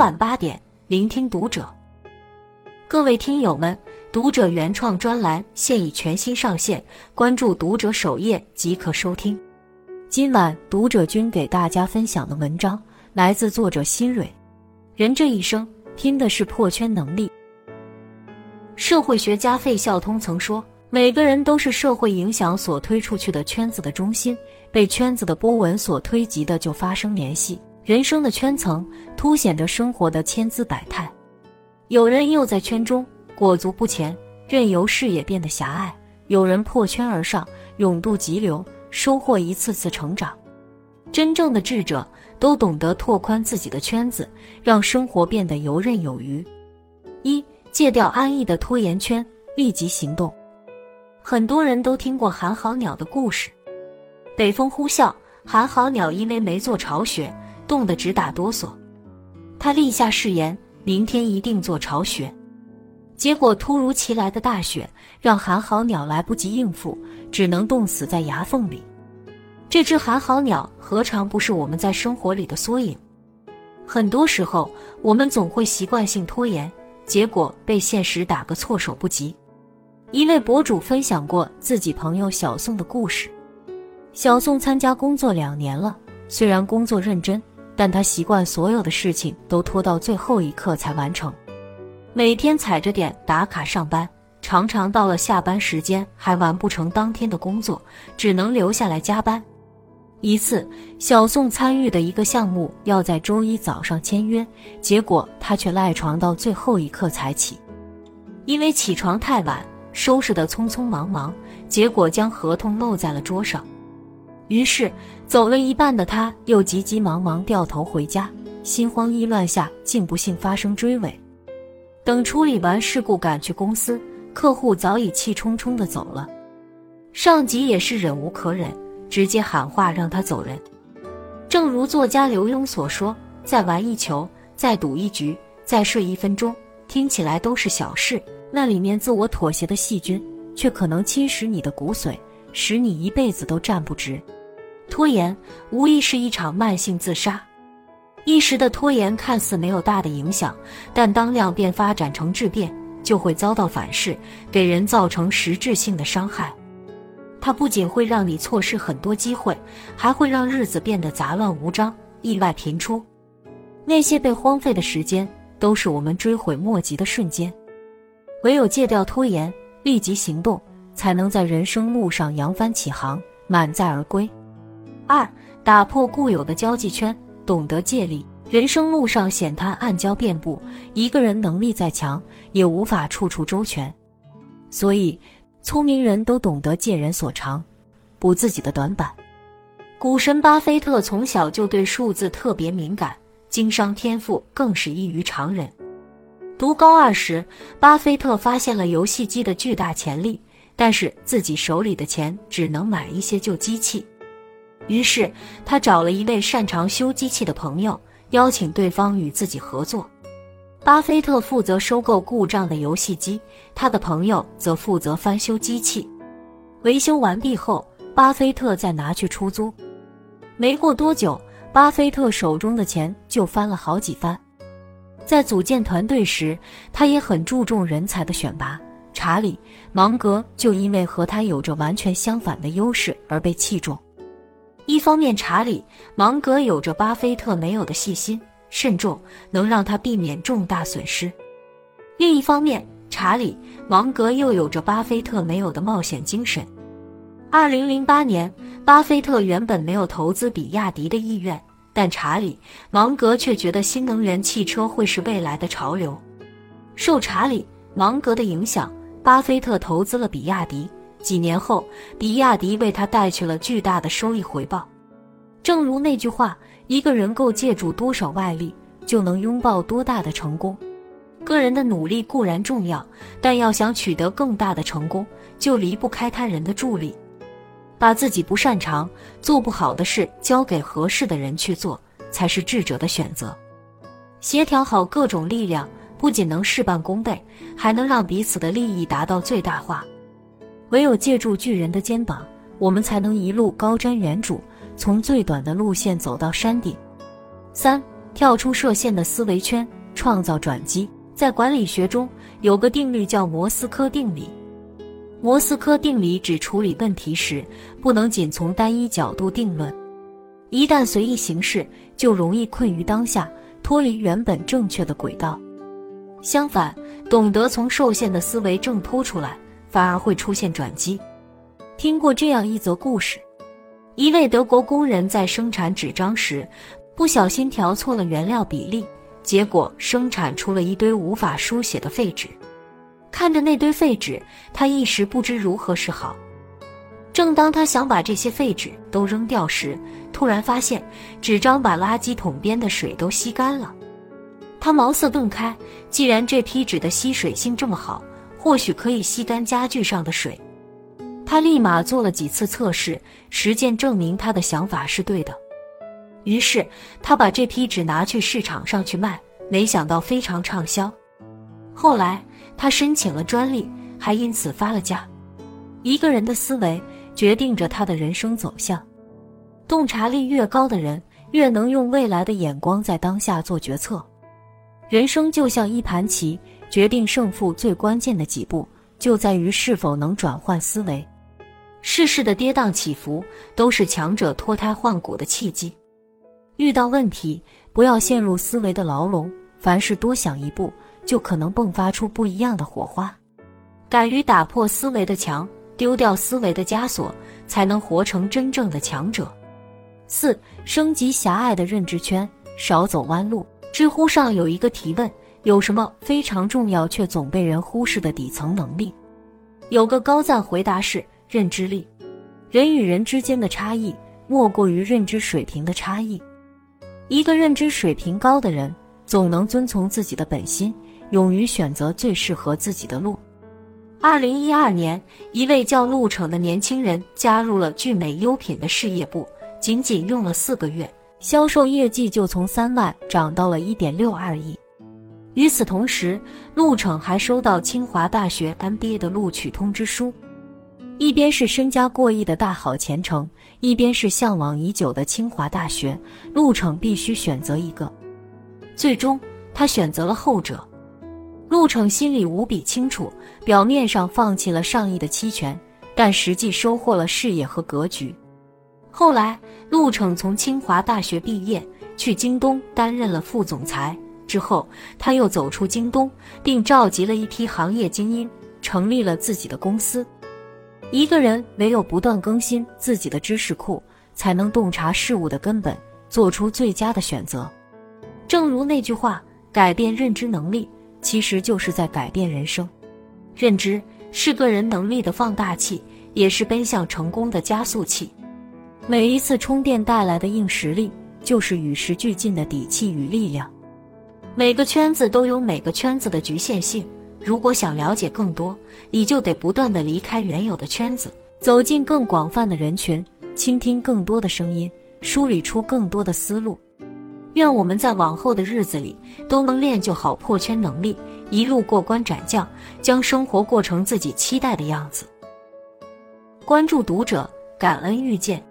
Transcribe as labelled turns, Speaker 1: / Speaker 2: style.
Speaker 1: 晚八点，聆听读者。各位听友们，读者原创专栏现已全新上线，关注读者首页即可收听。今晚读者君给大家分享的文章来自作者新蕊。人这一生拼的是破圈能力。社会学家费孝通曾说：“每个人都是社会影响所推出去的圈子的中心，被圈子的波纹所推及的就发生联系。人生的圈层凸显着生活的千姿百态。有人又在圈中裹足不前，任由视野变得狭隘；有人破圈而上，勇渡急流，收获一次次成长。真正的智者。”都懂得拓宽自己的圈子，让生活变得游刃有余。一戒掉安逸的拖延圈，立即行动。很多人都听过寒号鸟的故事。北风呼啸，寒号鸟因为没做巢穴，冻得直打哆嗦。他立下誓言，明天一定做巢穴。结果突如其来的大雪让寒号鸟来不及应付，只能冻死在牙缝里。这只寒号鸟何尝不是我们在生活里的缩影？很多时候，我们总会习惯性拖延，结果被现实打个措手不及。一位博主分享过自己朋友小宋的故事。小宋参加工作两年了，虽然工作认真，但他习惯所有的事情都拖到最后一刻才完成，每天踩着点打卡上班，常常到了下班时间还完不成当天的工作，只能留下来加班。一次，小宋参与的一个项目要在周一早上签约，结果他却赖床到最后一刻才起。因为起床太晚，收拾的匆匆忙忙，结果将合同漏在了桌上。于是，走了一半的他又急急忙忙掉头回家，心慌意乱下竟不幸发生追尾。等处理完事故赶去公司，客户早已气冲冲的走了，上级也是忍无可忍。直接喊话让他走人。正如作家刘墉所说：“再玩一球，再赌一局，再睡一分钟，听起来都是小事，那里面自我妥协的细菌，却可能侵蚀你的骨髓，使你一辈子都站不直。拖延无疑是一场慢性自杀。一时的拖延看似没有大的影响，但当量变发展成质变，就会遭到反噬，给人造成实质性的伤害。”它不仅会让你错失很多机会，还会让日子变得杂乱无章，意外频出。那些被荒废的时间，都是我们追悔莫及的瞬间。唯有戒掉拖延，立即行动，才能在人生路上扬帆起航，满载而归。二，打破固有的交际圈，懂得借力。人生路上险滩暗礁遍布，一个人能力再强，也无法处处周全，所以。聪明人都懂得借人所长，补自己的短板。股神巴菲特从小就对数字特别敏感，经商天赋更是异于常人。读高二时，巴菲特发现了游戏机的巨大潜力，但是自己手里的钱只能买一些旧机器。于是他找了一位擅长修机器的朋友，邀请对方与自己合作。巴菲特负责收购故障的游戏机，他的朋友则负责翻修机器。维修完毕后，巴菲特再拿去出租。没过多久，巴菲特手中的钱就翻了好几番。在组建团队时，他也很注重人才的选拔。查理·芒格就因为和他有着完全相反的优势而被器重。一方面，查理·芒格有着巴菲特没有的细心。慎重能让他避免重大损失。另一方面，查理·芒格又有着巴菲特没有的冒险精神。二零零八年，巴菲特原本没有投资比亚迪的意愿，但查理·芒格却觉得新能源汽车会是未来的潮流。受查理·芒格的影响，巴菲特投资了比亚迪。几年后，比亚迪为他带去了巨大的收益回报。正如那句话。一个人够借助多少外力，就能拥抱多大的成功。个人的努力固然重要，但要想取得更大的成功，就离不开他人的助力。把自己不擅长、做不好的事交给合适的人去做，才是智者的选择。协调好各种力量，不仅能事半功倍，还能让彼此的利益达到最大化。唯有借助巨人的肩膀，我们才能一路高瞻远瞩。从最短的路线走到山顶。三，跳出设限的思维圈，创造转机。在管理学中，有个定律叫摩斯科定理。摩斯科定理指处理问题时，不能仅从单一角度定论。一旦随意行事，就容易困于当下，脱离原本正确的轨道。相反，懂得从受限的思维挣脱出来，反而会出现转机。听过这样一则故事：一位德国工人在生产纸张时，不小心调错了原料比例，结果生产出了一堆无法书写的废纸。看着那堆废纸，他一时不知如何是好。正当他想把这些废纸都扔掉时，突然发现纸张把垃圾桶边的水都吸干了。他茅塞顿开，既然这批纸的吸水性这么好，或许可以吸干家具上的水。他立马做了几次测试，实践证明他的想法是对的。于是他把这批纸拿去市场上去卖，没想到非常畅销。后来他申请了专利，还因此发了家。一个人的思维决定着他的人生走向。洞察力越高的人，越能用未来的眼光在当下做决策。人生就像一盘棋，决定胜负最关键的几步，就在于是否能转换思维。世事的跌宕起伏，都是强者脱胎换骨的契机。遇到问题，不要陷入思维的牢笼，凡事多想一步，就可能迸发出不一样的火花。敢于打破思维的墙，丢掉思维的枷锁，才能活成真正的强者。四、升级狭隘的认知圈，少走弯路。知乎上有一个提问：有什么非常重要却总被人忽视的底层能力？有个高赞回答是认知力。人与人之间的差异，莫过于认知水平的差异。一个认知水平高的人，总能遵从自己的本心，勇于选择最适合自己的路。二零一二年，一位叫陆程的年轻人加入了聚美优品的事业部。仅仅用了四个月，销售业绩就从三万涨到了一点六二亿。与此同时，陆骋还收到清华大学 MBA 的录取通知书。一边是身家过亿的大好前程，一边是向往已久的清华大学，陆程必须选择一个。最终，他选择了后者。陆程心里无比清楚，表面上放弃了上亿的期权，但实际收获了事业和格局。后来，陆程从清华大学毕业，去京东担任了副总裁。之后，他又走出京东，并召集了一批行业精英，成立了自己的公司。一个人唯有不断更新自己的知识库，才能洞察事物的根本，做出最佳的选择。正如那句话：“改变认知能力，其实就是在改变人生。”认知是个人能力的放大器，也是奔向成功的加速器。每一次充电带来的硬实力，就是与时俱进的底气与力量。每个圈子都有每个圈子的局限性，如果想了解更多，你就得不断的离开原有的圈子，走进更广泛的人群，倾听更多的声音，梳理出更多的思路。愿我们在往后的日子里都能练就好破圈能力，一路过关斩将，将生活过成自己期待的样子。关注读者，感恩遇见。